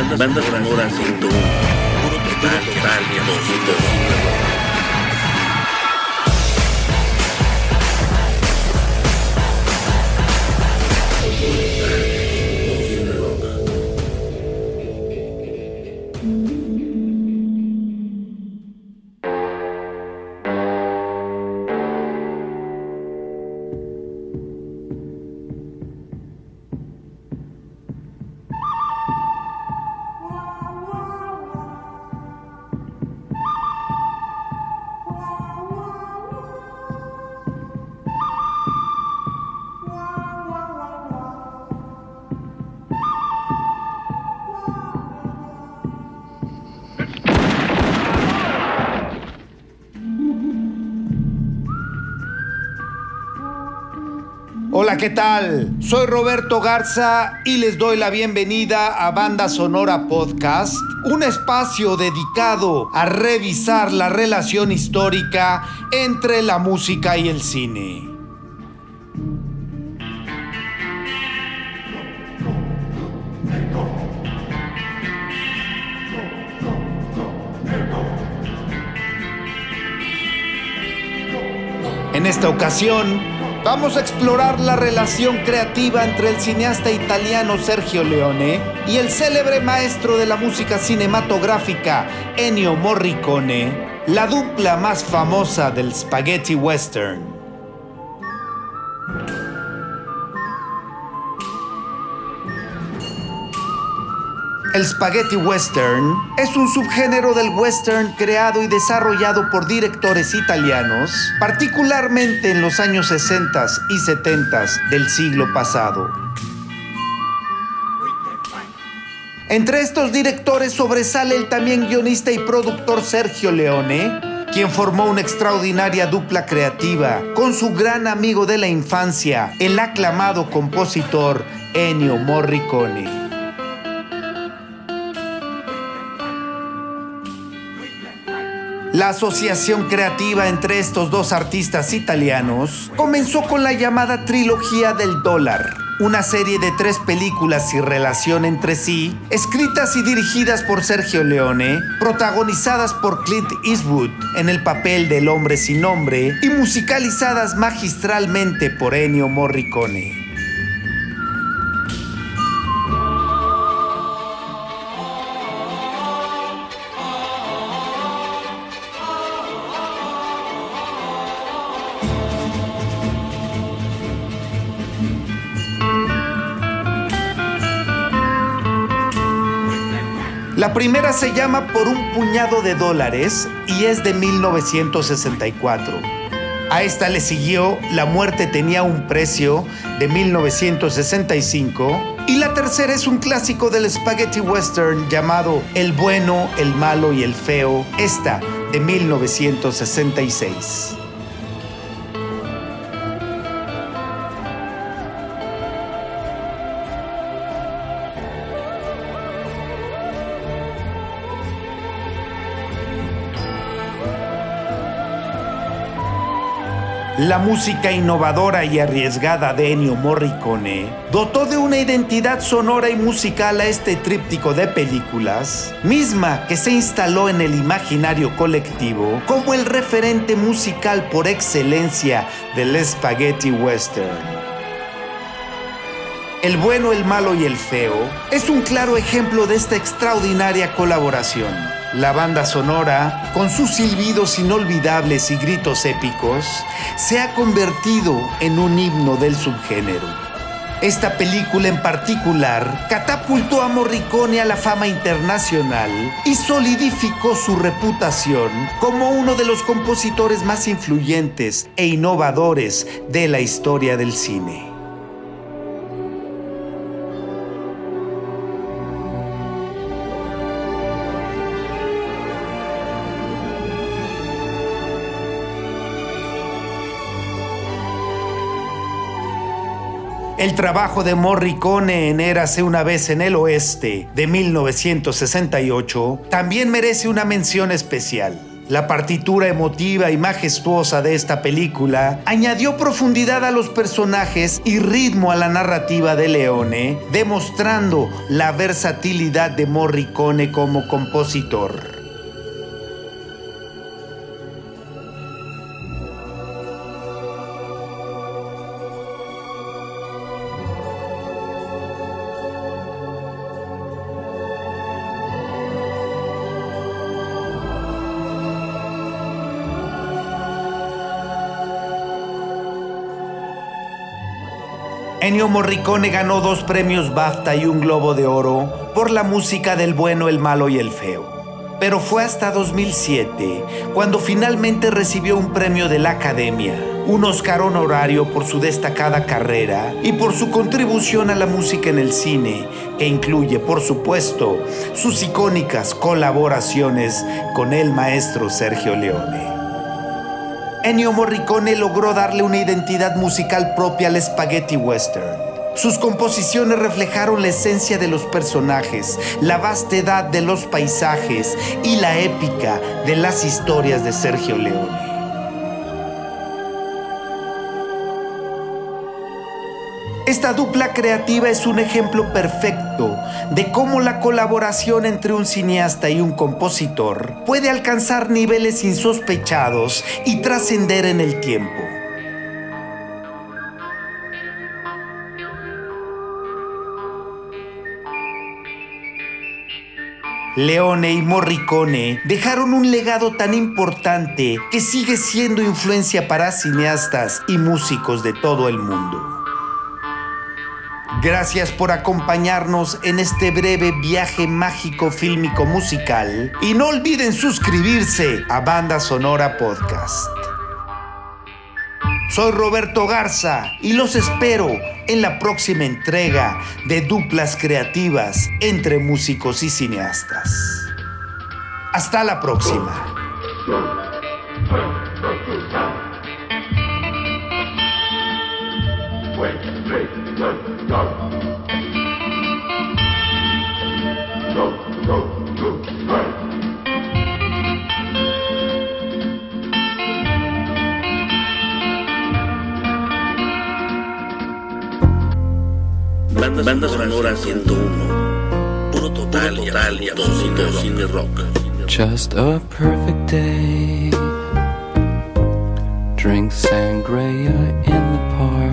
Bandas, bandas sonoras 101. Puro total, total, total, Hola, ¿qué tal? Soy Roberto Garza y les doy la bienvenida a Banda Sonora Podcast, un espacio dedicado a revisar la relación histórica entre la música y el cine. En esta ocasión, Vamos a explorar la relación creativa entre el cineasta italiano Sergio Leone y el célebre maestro de la música cinematográfica Ennio Morricone, la dupla más famosa del spaghetti western. El spaghetti western es un subgénero del western creado y desarrollado por directores italianos, particularmente en los años 60 y 70 del siglo pasado. Entre estos directores sobresale el también guionista y productor Sergio Leone, quien formó una extraordinaria dupla creativa con su gran amigo de la infancia, el aclamado compositor Ennio Morricone. La asociación creativa entre estos dos artistas italianos comenzó con la llamada Trilogía del Dólar, una serie de tres películas sin relación entre sí, escritas y dirigidas por Sergio Leone, protagonizadas por Clint Eastwood en el papel del hombre sin nombre y musicalizadas magistralmente por Ennio Morricone. La primera se llama Por un puñado de dólares y es de 1964. A esta le siguió La muerte tenía un precio de 1965 y la tercera es un clásico del spaghetti western llamado El bueno, el malo y el feo, esta de 1966. La música innovadora y arriesgada de Ennio Morricone dotó de una identidad sonora y musical a este tríptico de películas, misma que se instaló en el imaginario colectivo como el referente musical por excelencia del spaghetti western. El bueno, el malo y el feo es un claro ejemplo de esta extraordinaria colaboración. La banda sonora, con sus silbidos inolvidables y gritos épicos, se ha convertido en un himno del subgénero. Esta película en particular catapultó a Morricone a la fama internacional y solidificó su reputación como uno de los compositores más influyentes e innovadores de la historia del cine. El trabajo de Morricone en Érase una vez en el oeste de 1968 también merece una mención especial. La partitura emotiva y majestuosa de esta película añadió profundidad a los personajes y ritmo a la narrativa de Leone, demostrando la versatilidad de Morricone como compositor. Ennio Morricone ganó dos premios BAFTA y un Globo de Oro por la música del bueno, el malo y el feo. Pero fue hasta 2007 cuando finalmente recibió un premio de la Academia, un Oscar honorario por su destacada carrera y por su contribución a la música en el cine, que incluye, por supuesto, sus icónicas colaboraciones con el maestro Sergio Leone. Ennio Morricone logró darle una identidad musical propia al spaghetti western. Sus composiciones reflejaron la esencia de los personajes, la vastedad de los paisajes y la épica de las historias de Sergio Leone. Esta dupla creativa es un ejemplo perfecto de cómo la colaboración entre un cineasta y un compositor puede alcanzar niveles insospechados y trascender en el tiempo. Leone y Morricone dejaron un legado tan importante que sigue siendo influencia para cineastas y músicos de todo el mundo. Gracias por acompañarnos en este breve viaje mágico fílmico musical y no olviden suscribirse a Banda Sonora Podcast. Soy Roberto Garza y los espero en la próxima entrega de Duplas Creativas entre músicos y cineastas. Hasta la próxima. Banda, Banda sonora 101. Puro total, total y absoluto cine rock. Just a perfect day. Drink sangria in the park.